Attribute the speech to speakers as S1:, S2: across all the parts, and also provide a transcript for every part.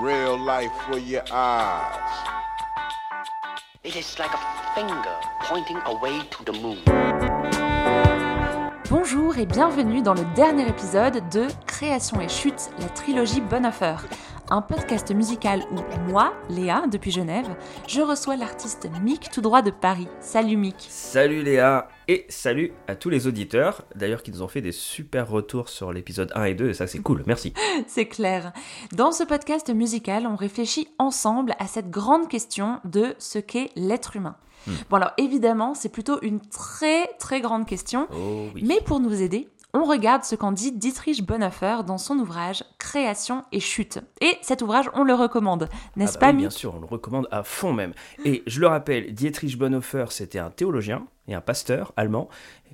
S1: Real life for your eyes.
S2: It is like a finger pointing away to the moon.
S3: Bonjour et bienvenue dans le dernier épisode de Création et chute, la trilogie Bonhoeffer, un podcast musical où moi, Léa, depuis Genève, je reçois l'artiste Mick tout droit de Paris. Salut Mick.
S4: Salut Léa et salut à tous les auditeurs, d'ailleurs qui nous ont fait des super retours sur l'épisode 1 et 2 et ça c'est cool, merci.
S3: C'est clair. Dans ce podcast musical, on réfléchit ensemble à cette grande question de ce qu'est l'être humain.
S4: Hmm.
S3: Bon alors évidemment, c'est plutôt une très très grande question,
S4: Oh oui.
S3: mais pour nous aider, on regarde ce qu'en dit Dietrich Bonhoeffer dans son ouvrage Création et chute. Et cet ouvrage, on le recommande, n'est-ce
S4: Ah bah
S3: pas
S4: oui, bien sûr, on le recommande à fond même. Et je le rappelle, Dietrich Bonhoeffer, c'était un théologien et un pasteur allemand,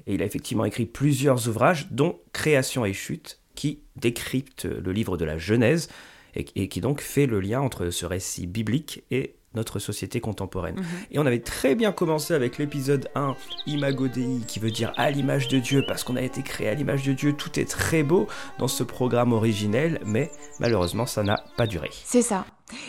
S4: et il a effectivement écrit plusieurs ouvrages, dont Création et chute, qui décrypte le livre de la Genèse, et, et qui donc fait le lien entre ce récit biblique et notre société contemporaine. Et on avait très bien commencé avec l'épisode 1, Imago Dei, qui veut dire à l'image de Dieu, parce qu'on a été créé à l'image de Dieu, tout est très beau dans ce programme originel, mais malheureusement ça n'a pas duré.
S3: C'est ça.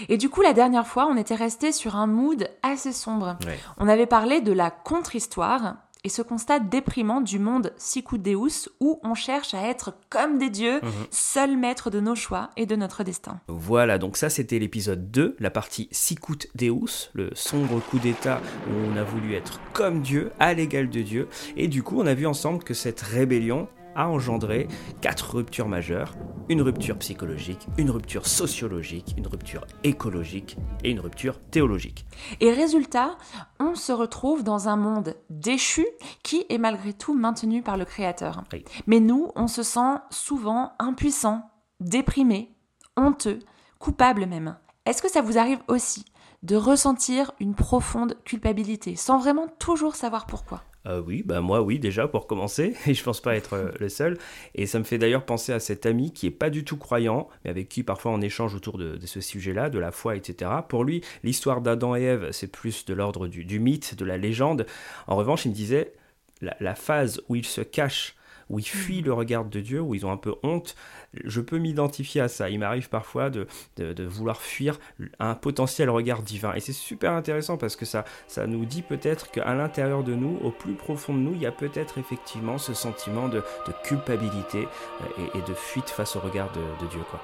S3: Et du coup, la dernière fois, on était resté sur un mood assez sombre.
S4: Ouais.
S3: On avait parlé de la contre-histoire et ce constat déprimant du monde sicut deus où on cherche à être comme des dieux,
S4: Mhm.
S3: seuls maîtres de nos choix et de notre destin.
S4: Voilà, donc ça c'était l'épisode 2, la partie Sicut Deus, le sombre coup d'état où on a voulu être comme Dieu, à l'égal de Dieu, et du coup on a vu ensemble que cette rébellion a engendré quatre ruptures majeures, une rupture psychologique, une rupture sociologique, une rupture écologique et une rupture théologique.
S3: Et résultat, on se retrouve dans un monde déchu qui est malgré tout maintenu par le Créateur.
S4: Oui.
S3: Mais nous, on se sent souvent impuissant, déprimé, honteux, coupable même. Est-ce que ça vous arrive aussi de ressentir une profonde culpabilité sans vraiment toujours savoir pourquoi?
S4: Euh, oui, bah moi oui déjà pour commencer, et je pense pas être euh, le seul. Et ça me fait d'ailleurs penser à cet ami qui est pas du tout croyant, mais avec qui parfois on échange autour de, ce sujet-là, de la foi, etc. Pour lui, l'histoire d'Adam et Ève, c'est plus de l'ordre du, du mythe, de la légende. En revanche, il me disait, la, la phase où il se cache, où il fuit le regard de Dieu, où ils ont un peu honte, je peux m'identifier à ça. Il m'arrive parfois de, de, de vouloir fuir un potentiel regard divin. Et c'est super intéressant parce que ça, ça nous dit peut-être qu'à l'intérieur de nous, au plus profond de nous, il y a peut-être effectivement ce sentiment de, de culpabilité euh, et, et de fuite face au regard de, de Dieu. Quoi.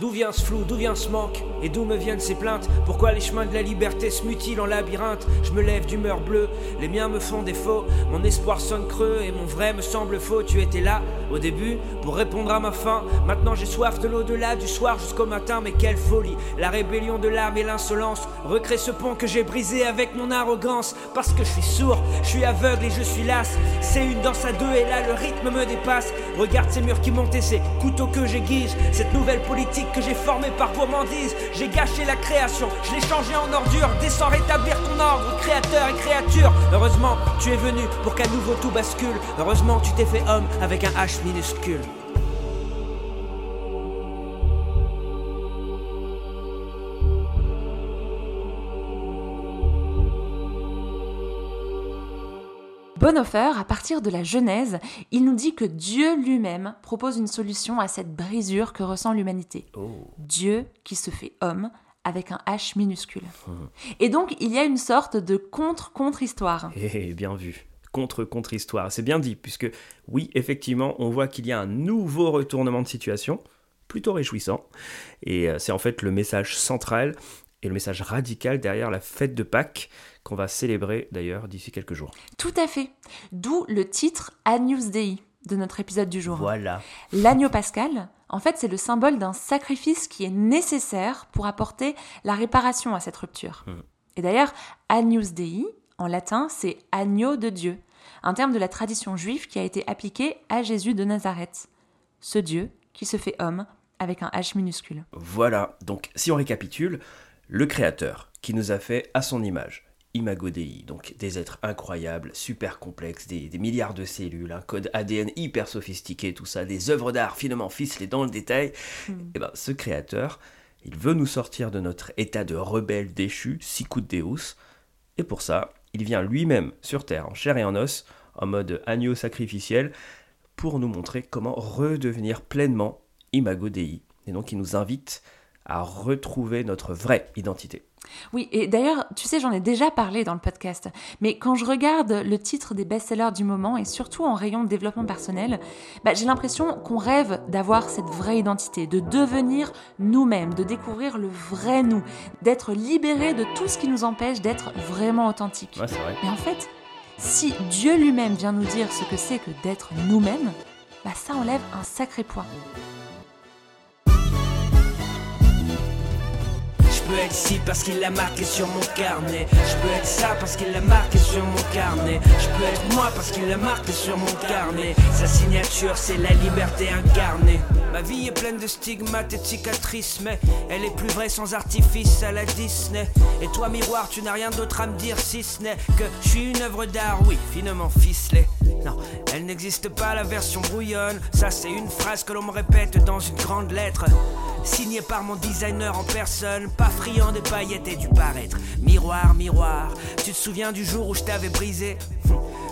S5: D'où vient ce flou, d'où vient ce manque Et d'où me viennent ces plaintes Pourquoi les chemins de la liberté se mutilent en labyrinthe Je me lève d'humeur bleue, les miens me font défaut. Mon espoir sonne creux et mon vrai me semble faux. Tu étais là, au début, pour répondre à ma faim. Maintenant j'ai soif de l'au-delà, du soir jusqu'au matin. Mais quelle folie, la rébellion de l'âme et l'insolence Recrée ce pont que j'ai brisé avec mon arrogance. Parce que je suis sourd, je suis aveugle et je suis las C'est une danse à deux et là le rythme me dépasse. Regarde ces murs qui montent et ces couteaux que j'aiguise Cette nouvelle politique que j'ai formée par gourmandise J'ai gâché la création, je l'ai changée en ordure Descends rétablir ton ordre, créateur et créature. Heureusement, tu es venu pour qu'à nouveau tout bascule. Heureusement, tu t'es fait homme avec un H minuscule
S3: Bonhoeffer, à partir de la Genèse, il nous dit que Dieu lui-même propose une solution à cette brisure que ressent l'humanité.
S4: Oh.
S3: Dieu qui se fait homme avec un H minuscule. Et donc, il y a une sorte de contre-contre-histoire.
S4: Eh, bien vu. Contre contre histoire, c'est bien dit, puisque oui, effectivement, on voit qu'il y a un nouveau retournement de situation, plutôt réjouissant, et euh, c'est en fait le message central et le message radical derrière la fête de Pâques qu'on va célébrer d'ailleurs d'ici quelques jours.
S3: Tout à fait. D'où le titre Agnus Dei de notre épisode du jour.
S4: Voilà.
S3: L'agneau pascal, en fait, c'est le symbole d'un sacrifice qui est nécessaire pour apporter la réparation à cette rupture.
S4: Mhm.
S3: Et d'ailleurs, Agnus Dei, en latin, c'est agneau de Dieu, un terme de la tradition juive qui a été appliqué à Jésus de Nazareth, ce Dieu qui se fait homme avec un H minuscule.
S4: Voilà, donc si on récapitule, le Créateur qui nous a fait à son image, Imago Dei, donc des êtres incroyables, super complexes, des, des milliards de cellules, un code ADN hyper sophistiqué, tout ça, des œuvres d'art finement ficelées dans le détail, et ben ce Créateur, il veut nous sortir de notre état de rebelle déchu, sicut Deus, et pour ça, il vient lui-même sur Terre, en chair et en os, en mode agneau sacrificiel, pour nous montrer comment redevenir pleinement Imago Dei. Et donc il nous invite à retrouver notre vraie identité.
S3: Oui, et d'ailleurs, tu sais, j'en ai déjà parlé dans le podcast, mais quand je regarde le titre des best-sellers du moment, et surtout en rayon de développement personnel, bah, j'ai l'impression qu'on rêve d'avoir cette vraie identité, de devenir nous-mêmes, de découvrir le vrai nous, d'être libéré de tout ce qui nous empêche d'être vraiment authentique.
S4: Ouais, vrai.
S3: Mais en fait, si Dieu lui-même vient nous dire ce que c'est que d'être nous-mêmes, bah ça enlève un sacré poids.
S5: Peux être ci parce qu'il l'a marqué sur mon carnet. Je peux être ça parce qu'il l'a marqué sur mon carnet. Je peux être moi parce qu'il l'a marqué sur mon carnet. Sa signature, c'est la liberté incarnée. Ma vie est pleine de stigmates et de cicatrices, mais elle est plus vraie sans artifice à la Disney. Et toi, miroir, tu n'as rien d'autre à me dire si ce n'est que je suis une œuvre d'art, oui, finement ficelée. Non, elle n'existe pas la version brouillonne. Ça, c'est une phrase que l'on me répète dans une grande lettre. Signé par mon designer en personne, pas friand des paillettes et du paraître. Miroir, miroir, tu te souviens du jour où je t'avais brisé?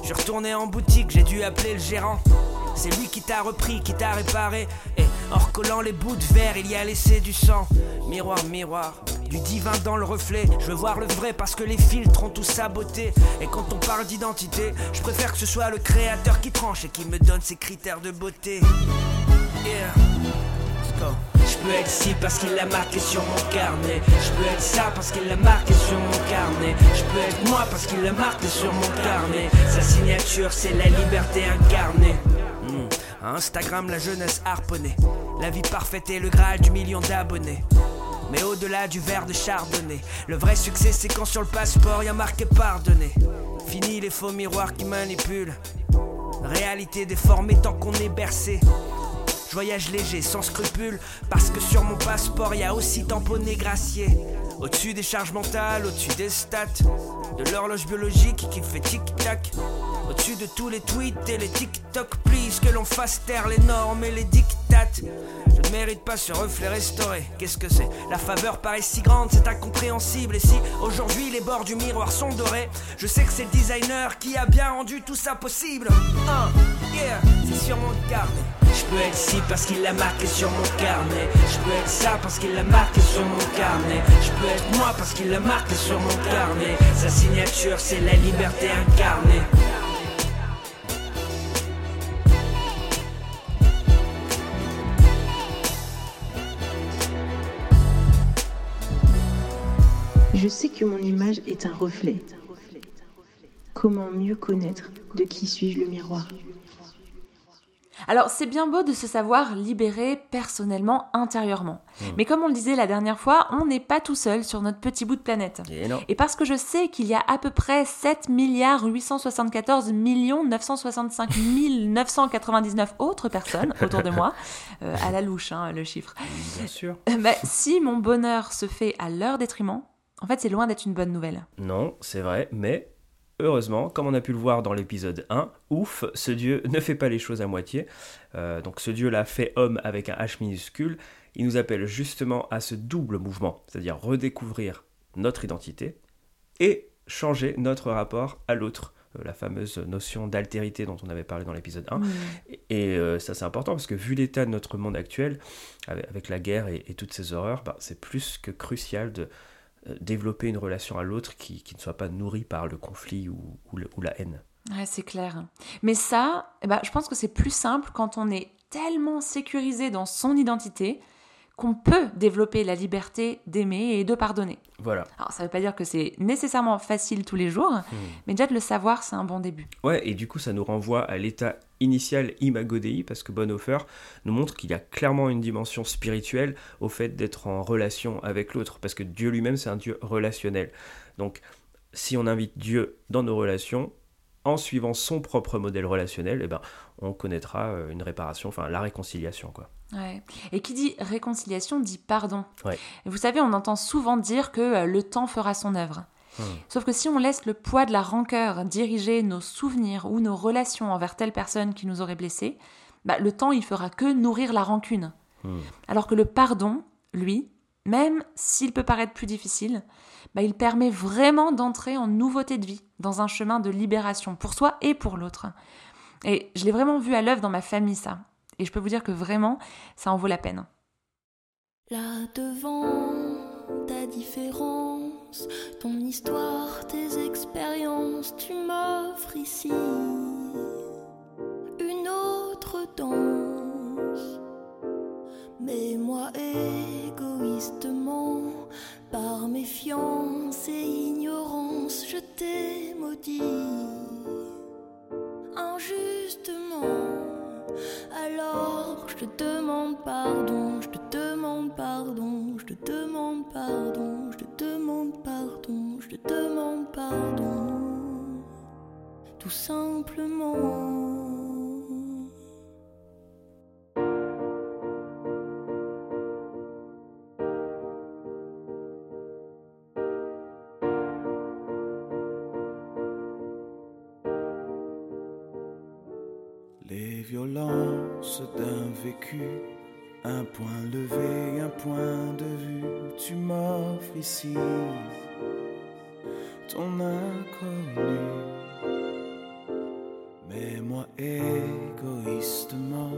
S5: Je retournais en boutique, j'ai dû appeler le gérant. C'est lui qui t'a repris, qui t'a réparé. Et en recollant les bouts de verre, il y a laissé du sang. Miroir, miroir, du divin dans le reflet. Je veux voir le vrai parce que les filtres ont tout saboté. Et quand on parle d'identité, je préfère que ce soit le créateur qui tranche et qui me donne ses critères de beauté. Yeah. Je peux être ci parce qu'il l'a marqué sur mon carnet. Je peux être ça parce qu'il l'a marqué sur mon carnet. Je peux être moi parce qu'il l'a marqué sur mon carnet. Sa signature, c'est la liberté incarnée. Instagram, la jeunesse harponnée. La vie parfaite et le graal du million d'abonnés. Mais au-delà du verre de chardonnay, le vrai succès c'est quand sur le passeport y a marqué pardonner. Fini les faux miroirs qui manipulent. Réalité déformée tant qu'on est bercé. Je voyage léger, sans scrupule, parce que sur mon passeport y a aussi tamponné gracier. Au-dessus des charges mentales, au-dessus des stats, de l'horloge biologique qui fait tic-tac. Au-dessus de tous les tweets et les TikTok, please, que l'on fasse taire les normes et les dictates. Je ne mérite pas ce reflet restauré. Qu'est-ce que c'est? La faveur paraît si grande, c'est incompréhensible. Et si aujourd'hui les bords du miroir sont dorés, je sais que c'est le designer qui a bien rendu tout ça possible. Ah, yeah, c'est carnet. Je peux être ci parce qu'il l'a marqué sur mon carnet. Je peux être ça parce qu'il l'a marqué sur mon carnet. Je peux être moi parce qu'il l'a marqué sur mon carnet. Sa signature, c'est la liberté incarnée.
S6: Je sais que mon image est un reflet. Comment mieux connaître de qui suis-je le miroir?
S3: Alors c'est bien beau de se savoir libéré personnellement, intérieurement. Mais comme on le disait la dernière fois, on n'est pas tout seul sur notre petit bout de planète.
S4: Et non.
S3: Et parce que je sais qu'il y a à peu près 7 milliards 874 millions 965 999 autres personnes autour de moi, euh, à la louche hein, le chiffre,
S4: Bien sûr.
S3: Euh, bah, si mon bonheur se fait à leur détriment, en fait c'est loin d'être une bonne nouvelle.
S4: Non, c'est vrai, mais heureusement, comme on a pu le voir dans l'épisode 1, ouf, ce Dieu ne fait pas les choses à moitié. Euh, donc ce Dieu-là fait homme avec un H minuscule. Il nous appelle justement à ce double mouvement, c'est-à-dire redécouvrir notre identité et changer notre rapport à l'autre. Euh, La fameuse notion d'altérité dont on avait parlé dans l'épisode 1. Et, et, euh, ça c'est important parce que vu l'état de notre monde actuel, avec, avec la guerre et, et toutes ces horreurs, bah, c'est plus que crucial de, développer une relation à l'autre qui, qui ne soit pas nourrie par le conflit ou, ou la haine.
S3: Ouais, c'est clair. Mais ça, eh ben, je pense que c'est plus simple quand on est tellement sécurisé dans son identité qu'on peut développer la liberté d'aimer et de pardonner.
S4: Voilà.
S3: Alors ça ne veut pas dire que c'est nécessairement facile tous les jours, mais déjà de le savoir, c'est un bon début.
S4: Ouais, et du coup, ça nous renvoie à l'état initial Imago Dei, parce que Bonhoeffer nous montre qu'il y a clairement une dimension spirituelle au fait d'être en relation avec l'autre, parce que Dieu lui-même, c'est un Dieu relationnel. Donc, si on invite Dieu dans nos relations, en suivant son propre modèle relationnel, eh ben, on connaîtra euh, une réparation, enfin la réconciliation, quoi.
S3: Ouais. Et qui dit réconciliation dit pardon.
S4: Ouais.
S3: Vous savez, on entend souvent dire que euh, le temps fera son œuvre.
S4: Hmm.
S3: Sauf que si on laisse le poids de la rancœur diriger nos souvenirs ou nos relations envers telle personne qui nous aurait blessés, bah, le temps il fera que nourrir la rancune.
S4: Hmm.
S3: Alors que le pardon, lui, même s'il peut paraître plus difficile, bah, il permet vraiment d'entrer en nouveauté de vie, dans un chemin de libération pour soi et pour l'autre. Et je l'ai vraiment vu à l'œuvre dans ma famille, ça. Et je peux vous dire que vraiment, ça en vaut la peine.
S7: Là devant ta différence, ton histoire, tes expériences, tu m'offres ici une autre danse. Mais moi, égoïstement, par méfiance et ignorance, je t'ai maudit Alors je te demande pardon, je te demande pardon, je te demande pardon, je te demande pardon, je te demande pardon, tout simplement.
S8: Les violences d'un vécu, un point levé, un point de vue, tu m'offres ici ton inconnu. Mais moi égoïstement,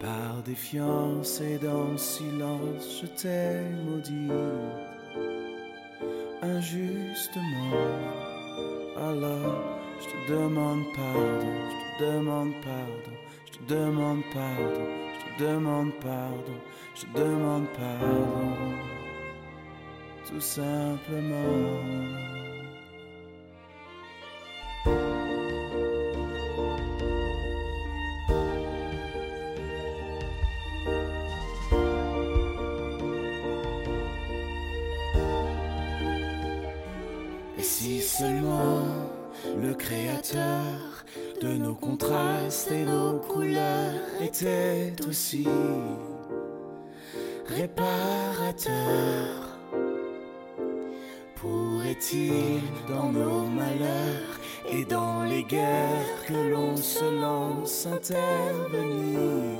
S8: par défiance et dans le silence, je t'ai maudit injustement. Alors je te demande pardon, te demande pardon, je te demande pardon, je te demande pardon, je te demande pardon, tout simplement. Et si seulement le créateur de nos contrastes et nos couleurs était aussi réparateur, pourrait-il dans nos malheurs et dans les guerres que l'on se lance intervenir,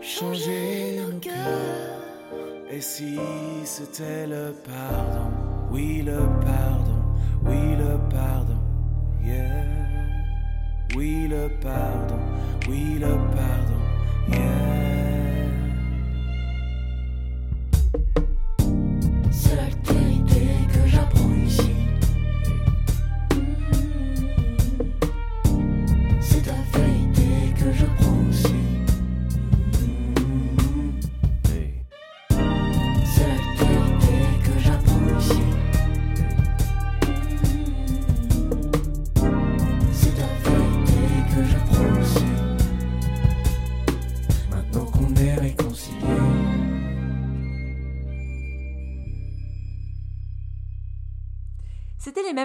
S8: changer nos cœurs. Et si c'était le pardon, oui le pardon, oui le pardon, yeah. Oui le pardon, oui le pardon, yeah.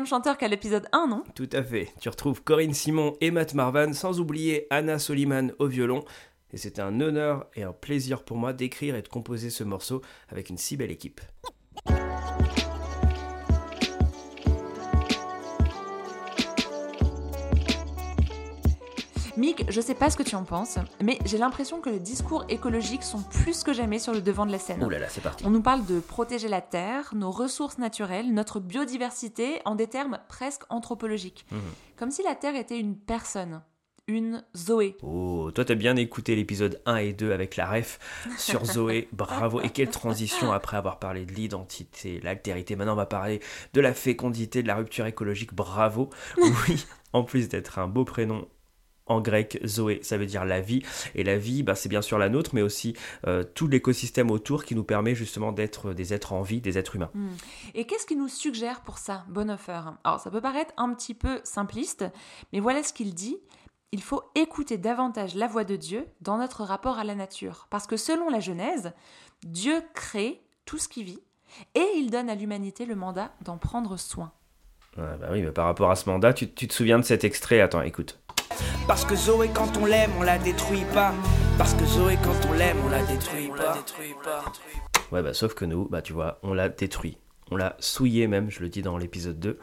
S3: Chanteurs qu'à l'épisode 1, non?
S4: Tout à fait. Tu retrouves Corinne Simon et Matt Marvan, sans oublier Anna Soliman au violon. Et c'était un honneur et un plaisir pour moi d'écrire et de composer ce morceau avec une si belle équipe.
S3: Mick, je sais pas ce que tu en penses, mais j'ai l'impression que les discours écologiques sont plus que jamais sur le devant de la scène.
S4: Ouh là là, c'est parti.
S3: On nous parle de protéger la Terre, nos ressources naturelles, notre biodiversité en des termes presque anthropologiques.
S4: Mhm.
S3: Comme si la Terre était une personne, une Zoé.
S4: Oh, toi t'as bien écouté l'épisode 1 et 2 avec la ref sur Zoé, bravo. Et quelle transition après avoir parlé de l'identité, l'altérité. Maintenant on va parler de la fécondité, de la rupture écologique, bravo. Oui, en plus d'être un beau prénom en grec, Zoé, ça veut dire la vie. Et la vie, bah, c'est bien sûr la nôtre, mais aussi euh, tout l'écosystème autour qui nous permet justement d'être des êtres en vie, des êtres humains.
S3: Hmm. Et qu'est-ce qu'il nous suggère pour ça, Bonhoeffer? Alors ça peut paraître un petit peu simpliste, mais voilà ce qu'il dit. Il faut écouter davantage la voix de Dieu dans notre rapport à la nature. Parce que selon la Genèse, Dieu crée tout ce qui vit et il donne à l'humanité le mandat d'en prendre soin.
S4: Bah oui, mais par rapport à ce mandat, tu, tu te souviens de cet extrait? Attends, écoute.
S5: Parce que Zoé, quand on l'aime, on la détruit pas. Parce que Zoé, quand on l'aime, on la détruit pas.
S4: Ouais, bah sauf que nous, bah tu vois, on l'a détruit. On l'a souillé même, je le dis dans l'épisode 2.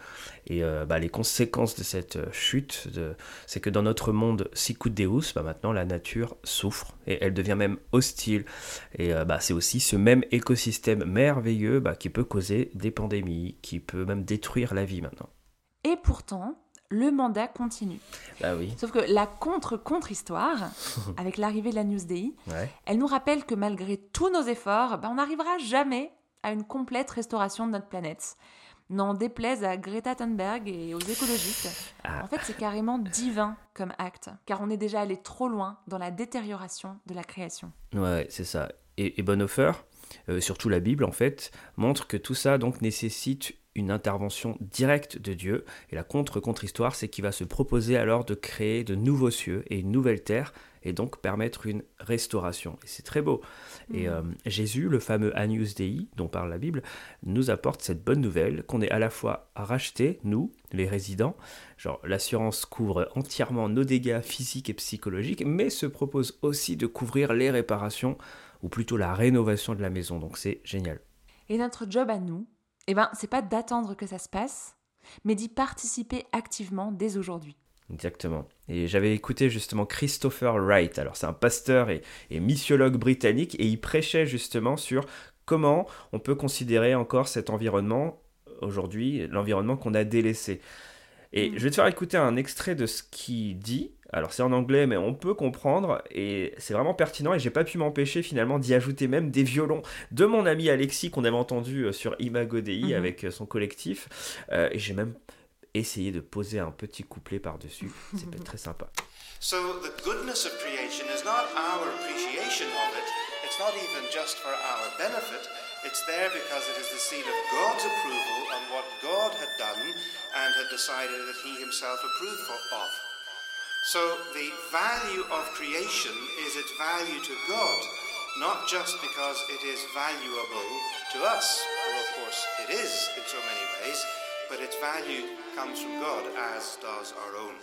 S4: Et euh, bah, les conséquences de cette euh, chute, de... c'est que dans notre monde sicut deus, bah, maintenant la nature souffre et elle devient même hostile. Et euh, bah, c'est aussi ce même écosystème merveilleux bah, qui peut causer des pandémies, qui peut même détruire la vie maintenant.
S3: Et pourtant, le mandat continue.
S4: Bah oui.
S3: Sauf que la contre-contre-histoire, avec l'arrivée de la Newsday,
S4: Ouais.
S3: elle nous rappelle que malgré tous nos efforts, ben, on n'arrivera jamais à une complète restauration de notre planète. N'en déplaise à Greta Thunberg et aux écologistes.
S4: Ah.
S3: En fait, c'est carrément divin comme acte, car on est déjà allé trop loin dans la détérioration de la création.
S4: Ouais, c'est ça. Et, et Bonhoeffer, euh, surtout la Bible en fait, montre que tout ça donc nécessite une intervention directe de Dieu. Et la contre-contre-histoire, c'est qu'il va se proposer alors de créer de nouveaux cieux et une nouvelle terre, et donc permettre une restauration. Et c'est très beau. Et euh, Jésus, le fameux Agnus Dei, dont parle la Bible, nous apporte cette bonne nouvelle qu'on est à la fois rachetés, nous, les résidents, genre l'assurance couvre entièrement nos dégâts physiques et psychologiques, mais se propose aussi de couvrir les réparations, ou plutôt la rénovation de la maison. Donc c'est génial.
S3: Et notre job à nous, eh ben, c'est pas d'attendre que ça se passe, mais d'y participer activement dès aujourd'hui.
S4: Exactement. Et j'avais écouté justement Christopher Wright. Alors c'est un pasteur et, et missiologue britannique et il prêchait justement sur comment on peut considérer encore cet environnement aujourd'hui, l'environnement qu'on a délaissé. Et je vais te faire écouter un extrait de ce qu'il dit. Alors c'est en anglais, mais on peut comprendre et c'est vraiment pertinent. Et j'ai pas pu m'empêcher finalement d'y ajouter même des violons de mon ami Alexis qu'on avait entendu euh, sur Imago Dei
S3: Mhm.
S4: avec euh, son collectif. Euh, et j'ai même essayé de poser un petit couplet par-dessus. C'est pas très sympa.
S9: So the goodness of creation is not our appreciation of it. It's not even just for our benefit. It's there because it is the seal of God's approval on what God had done and had decided that He Himself approved of. So the value of creation is its value to God, not just because it is valuable to us, or of course it is in so many ways, but its value comes from God, as does our own.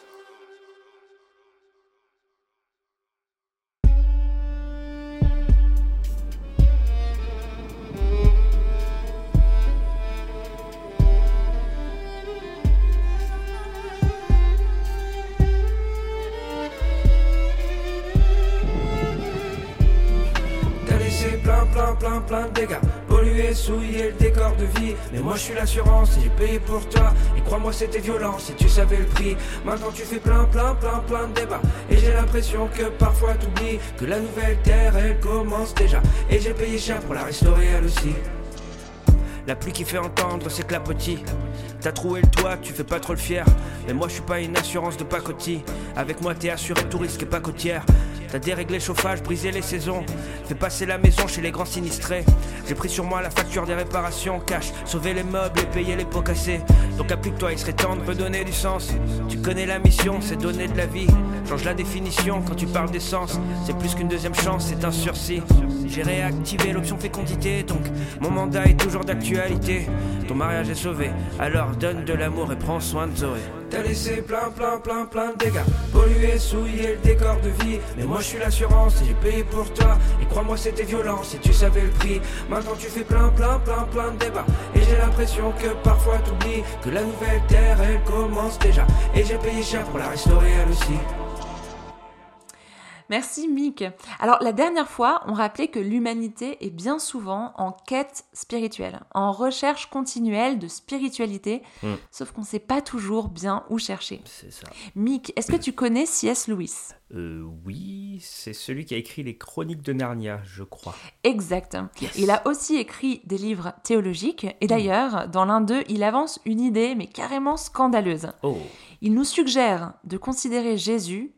S5: Plein, de dégâts. Polluer, souiller le décor de vie. Mais moi je suis l'assurance et j'ai payé pour toi. Et crois-moi, c'était violent si tu savais le prix. Maintenant tu fais plein, plein, plein, plein de débats. Et j'ai l'impression que parfois t'oublies que la nouvelle terre elle commence déjà. Et j'ai payé cher pour la restaurer elle aussi. La pluie qui fait entendre ses clapotis. T'as troué le toit, tu fais pas trop le fier. Mais moi je suis pas une assurance de pacotille. Avec moi t'es assuré tout risque et pas côtière. T'as déréglé le chauffage, brisé les saisons. Fait passer la maison chez les grands sinistrés. J'ai pris sur moi la facture des réparations, cash, sauver les meubles et payer les pots cassés. Donc applique-toi, il serait temps de redonner du sens. Tu connais la mission, c'est donner de la vie. Change la définition quand tu parles d'essence. C'est plus qu'une deuxième chance, c'est un sursis. J'ai réactivé l'option fécondité, donc mon mandat est toujours d'actualité. Ton mariage est sauvé, alors donne de l'amour et prends soin de Zoé. T'as laissé plein, plein, plein, plein de dégâts. Polluer, souiller le décor de vie. Mais moi je suis l'assurance et j'ai payé pour toi. Et crois-moi, c'était violent si tu savais le prix. Maintenant tu fais plein, plein, plein, plein de débats. Et j'ai l'impression que parfois t'oublies que la nouvelle terre elle commence déjà. Et j'ai payé cher pour la restaurer elle aussi.
S3: Merci Mick. Alors la dernière fois, on rappelait que l'humanité est bien souvent en quête spirituelle, en recherche continuelle de spiritualité,
S4: Mm.
S3: sauf qu'on ne sait pas toujours bien où chercher.
S4: C'est ça.
S3: Mick, est-ce que tu connais C.S. Lewis?
S4: Euh, oui, c'est celui qui a écrit les Chroniques de Narnia, je crois.
S3: Exact. Il a aussi écrit des livres théologiques, et d'ailleurs, dans l'un d'eux, il avance une idée, mais carrément scandaleuse.
S4: Oh,
S3: Il nous suggère de considérer Jésus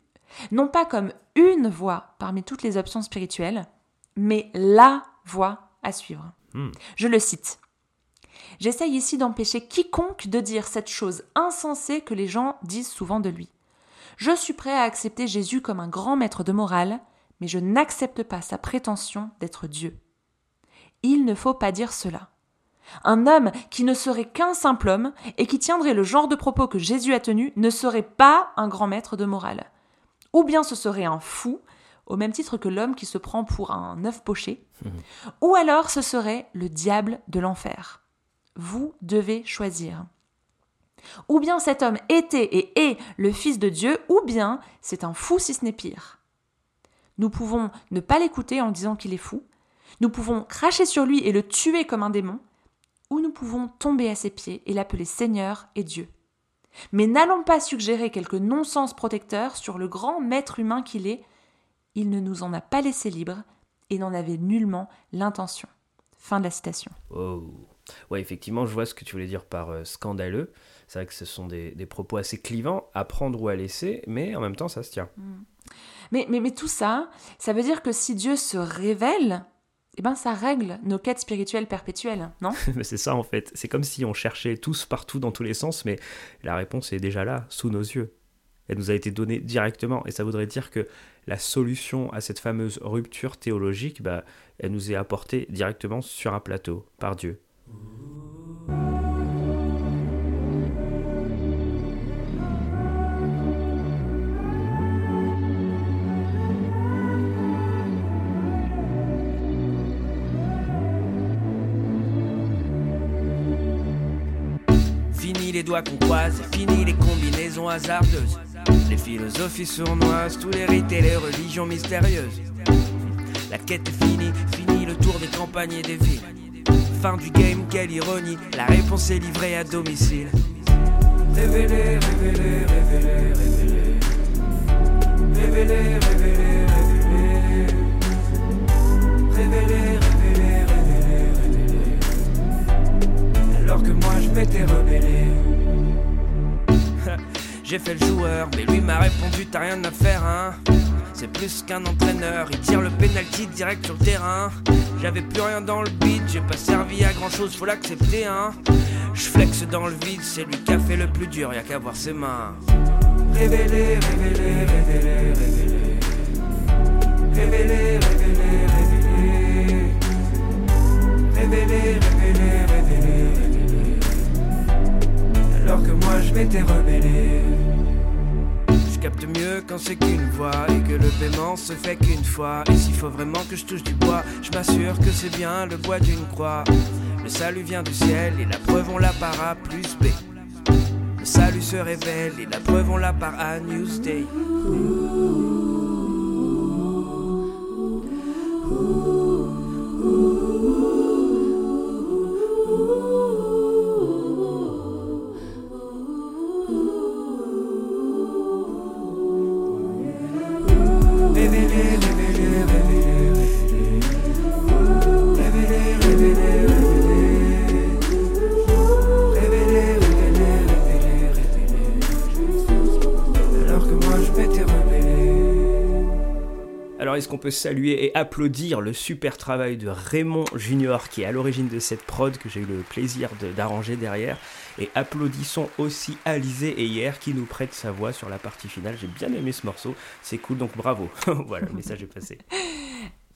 S3: non pas comme une voie parmi toutes les options spirituelles, mais la voie à suivre.
S4: Hmm.
S3: Je le cite. J'essaye ici d'empêcher quiconque de dire cette chose insensée que les gens disent souvent de lui. Je suis prêt à accepter Jésus comme un grand maître de morale, mais je n'accepte pas sa prétention d'être Dieu. Il ne faut pas dire cela. Un homme qui ne serait qu'un simple homme et qui tiendrait le genre de propos que Jésus a tenu ne serait pas un grand maître de morale. Ou bien ce serait un fou, au même titre que l'homme qui se prend pour un œuf poché, ou alors ce serait le diable de l'enfer. Vous devez choisir. Ou bien cet homme était et est le Fils de Dieu, ou bien c'est un fou si ce n'est pire. Nous pouvons ne pas l'écouter en disant qu'il est fou, nous pouvons cracher sur lui et le tuer comme un démon, ou nous pouvons tomber à ses pieds et l'appeler Seigneur et Dieu. Mais n'allons pas suggérer quelques non-sens protecteurs sur le grand maître humain qu'il est. Il ne nous en a pas laissé libre et n'en avait nullement l'intention. Fin de la citation.
S4: Oh. Ouais, effectivement, je vois ce que tu voulais dire par euh, scandaleux. C'est vrai que ce sont des, des propos assez clivants, à prendre ou à laisser, mais en même temps, ça se tient.
S3: Mais, mais, mais tout ça, ça veut dire que si Dieu se révèle, eh ben ça règle nos quêtes spirituelles perpétuelles, non
S4: Mais c'est ça en fait. C'est comme si on cherchait tous partout dans tous les sens, mais la réponse est déjà là, sous nos yeux. Elle nous a été donnée directement, et ça voudrait dire que la solution à cette fameuse rupture théologique, bah, elle nous est apportée directement sur un plateau, par Dieu.
S5: Doigts qu'on croise, fini les combinaisons hasardeuses. Les philosophies sournoises, tous les rites et les religions mystérieuses. La quête est finie, fini le tour des campagnes et des villes. Fin du game, quelle ironie, la réponse est livrée à domicile. Révélez, révélez, révélez, révélez. Révélez, révélez, révélez. Révélez, révélez, révélez, révélez. Alors que moi je m'étais rebellé. J'ai fait le joueur, mais lui m'a répondu t'as rien à faire hein. C'est plus qu'un entraîneur, il tire le penalty direct sur le terrain. J'avais plus rien dans le beat, j'ai pas servi à grand chose, faut l'accepter hein. Je dans le vide, c'est lui qui a fait le plus dur, y'a qu'à voir ses mains. Révélez, révélez, révélez, révélez. Révélez, révélez, révélez. Révélez, révélez, que moi je m'étais rebellé. Je capte mieux quand c'est qu'une voix et que le paiement se fait qu'une fois. Et s'il faut vraiment que je touche du bois, je m'assure que c'est bien le bois d'une croix. Le salut vient du ciel et la preuve on l'a par A plus B. Le salut se révèle et la preuve on l'a par A Newsday. Révélez,
S4: peut saluer et applaudir le super travail de Raymond Junior qui est à l'origine de cette prod que j'ai eu le plaisir de- d'arranger derrière et applaudissons aussi Alizé et Hier qui nous prête sa voix sur la partie finale. J'ai bien aimé ce morceau, c'est cool donc bravo. voilà, le message est passé.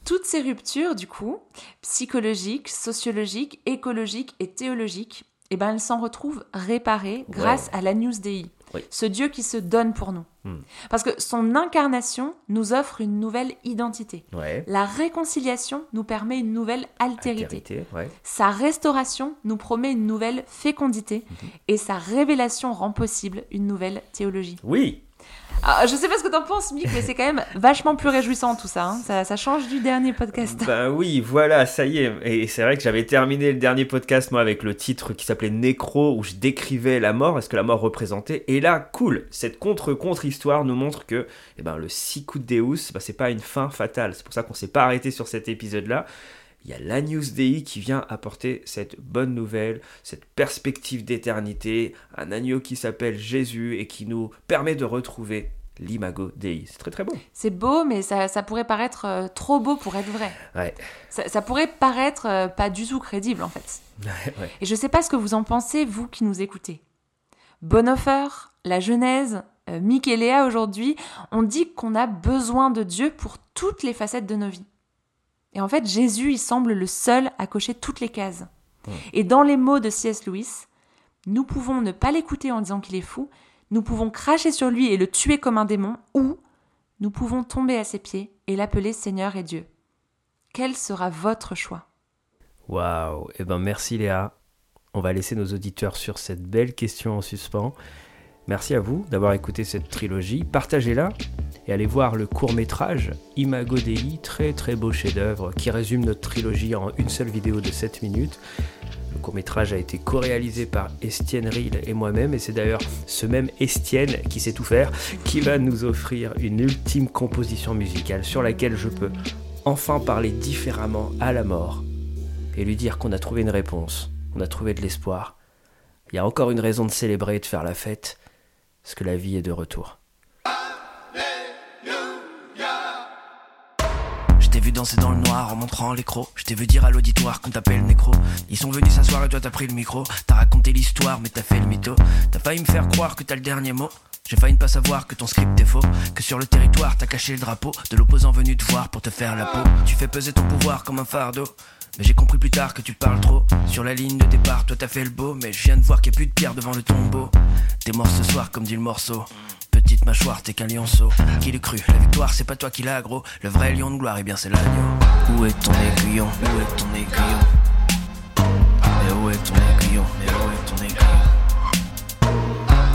S3: Toutes ces ruptures, du coup, psychologiques, sociologiques, écologiques et théologiques, eh ben, elles s'en retrouvent réparées grâce à l'Agnus Dei,
S4: Oui.
S3: ce Dieu qui se donne pour nous.
S4: Hmm.
S3: Parce que son incarnation nous offre une nouvelle identité.
S4: Ouais.
S3: La réconciliation nous permet une nouvelle altérité.
S4: Altérité, ouais.
S3: Sa restauration nous promet une nouvelle fécondité
S4: Mhm.
S3: et sa révélation rend possible une nouvelle théologie.
S4: Oui,
S3: Ah, je sais pas ce que t'en penses, Mick, mais c'est quand même vachement plus réjouissant tout ça. hein. Ça, ça change du dernier podcast.
S4: Ben oui, voilà, ça y est. Et c'est vrai que j'avais terminé le dernier podcast, moi, avec le titre qui s'appelait Nécro, où je décrivais la mort, est-ce que la mort représentait? Et là, cool, cette contre-contre-histoire nous montre que eh ben, le Sicut Deus, ben, c'est pas une fin fatale. C'est pour ça qu'on s'est pas arrêté sur cet épisode-là. Il y a l'Agnus Dei qui vient apporter cette bonne nouvelle, cette perspective d'éternité, un agneau qui s'appelle Jésus et qui nous permet de retrouver l'imago Dei. C'est très très beau.
S3: C'est beau, mais ça, ça pourrait paraître euh, trop beau pour être vrai.
S4: Ouais.
S3: Ça, ça pourrait paraître euh, pas du tout crédible en fait.
S4: ouais.
S3: Et je sais pas ce que vous en pensez, vous qui nous écoutez. Bonhoeffer, la Genèse, euh, Mick et Léa aujourd'hui, on dit qu'on a besoin de Dieu pour toutes les facettes de nos vies. Et en fait, Jésus, il semble le seul à cocher toutes les cases. Et dans les mots de C.S. Lewis, nous pouvons ne pas l'écouter en disant qu'il est fou, nous pouvons cracher sur lui et le tuer comme un démon, ou nous pouvons tomber à ses pieds et l'appeler Seigneur et Dieu. Quel sera votre choix?
S4: Waouh, eh ben merci Léa. On va laisser nos auditeurs sur cette belle question en suspens. Merci à vous d'avoir écouté cette trilogie. Partagez-la et allez voir le court métrage Imago Dei, très très beau chef-d'œuvre qui résume notre trilogie en une seule vidéo de 7 minutes. Le court métrage a été co-réalisé par Estienne Rille et moi-même, et c'est d'ailleurs ce même Estienne qui sait tout faire qui va nous offrir une ultime composition musicale sur laquelle je peux enfin parler différemment à la mort et lui dire qu'on a trouvé une réponse, on a trouvé de l'espoir. Il y a encore une raison de célébrer et de faire la fête, parce que la vie est de retour.
S5: Danser dans le noir en montrant l'écro. Je t'ai vu dire à l'auditoire qu'on t'appelle nécro. Ils sont venus s'asseoir et toi t'as pris le micro. T'as raconté l'histoire mais t'as fait le mytho. T'as failli me faire croire que t'as le dernier mot. J'ai failli ne pas savoir que ton script est faux, que sur le territoire t'as caché le drapeau de l'opposant venu te voir pour te faire la peau. Tu fais peser ton pouvoir comme un fardeau. Mais j'ai compris plus tard que tu parles trop. Sur la ligne de départ, toi t'as fait le beau, mais je viens de voir qu'il n'y a plus de pierre devant le tombeau. T'es mort ce soir comme dit le morceau. Petite mâchoire, t'es qu'un lionceau. Qui l'eût cru? La victoire, c'est pas toi qui l'as, gros. Le vrai lion de gloire, et bien c'est l'agneau. Où est ton aiguillon? Où est ton aiguillon? Mais où est ton aiguillon? Mais où est ton aiguillon?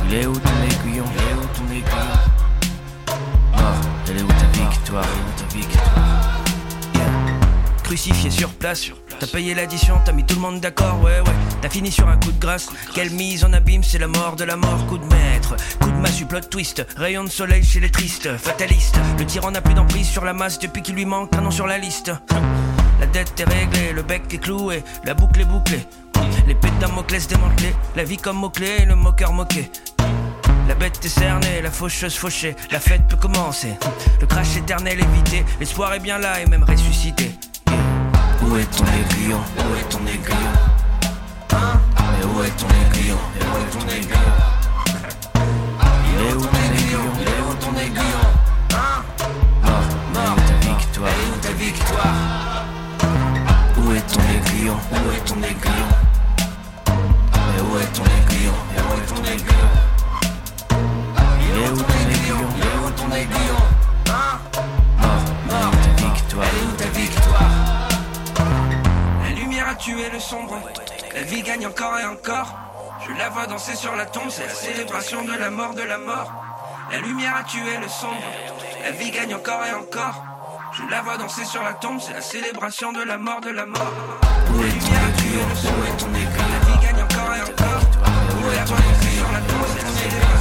S5: Il est où ton aiguillon? Il est ton aiguillon? Mort, elle est où ta victoire? Elle est où ta victoire? Crucifié sur place, T'as payé l'addition, t'as mis tout le monde d'accord, ouais, ouais. T'as fini sur un coup de grâce. Quelle mise en abîme, c'est la mort de la mort. Coup de maître, coup de massue, plot twist. Rayon de soleil chez les tristes, fatalistes. Le tyran n'a plus d'emprise sur la masse depuis qu'il lui manque un nom sur la liste. La dette est réglée, le bec est cloué, la boucle est bouclée. L'épée de Damoclès démantelée, la vie comme mot-clé le moqueur moqué. La bête est cernée, la faucheuse fauchée, la fête peut commencer. Le crash éternel évité, l'espoir est bien là et même ressuscité. Où est ton aiguillon Où est ton aiguillon Hein Mais où est ton aiguillon Mais où est ton aiguillon Il est où ton aiguillon Il est où ton aiguillon Hein Mort, mort, ta victoire est où ta victoire Où est ton aiguillon Où est ton aiguillon Mais où est ton aiguillon Mais où est ton aiguillon Il est où ton aiguillon Il est où ton aiguillon tué le sombre. La vie gagne encore et encore. Je la vois danser sur la tombe, c'est la célébration de la mort de la mort. La lumière a tué le sombre. La vie gagne encore et encore. Je la vois danser sur la tombe, c'est la célébration de la mort de la mort. Sombre. La vie gagne encore et encore. La sur la tombe, c'est la célébration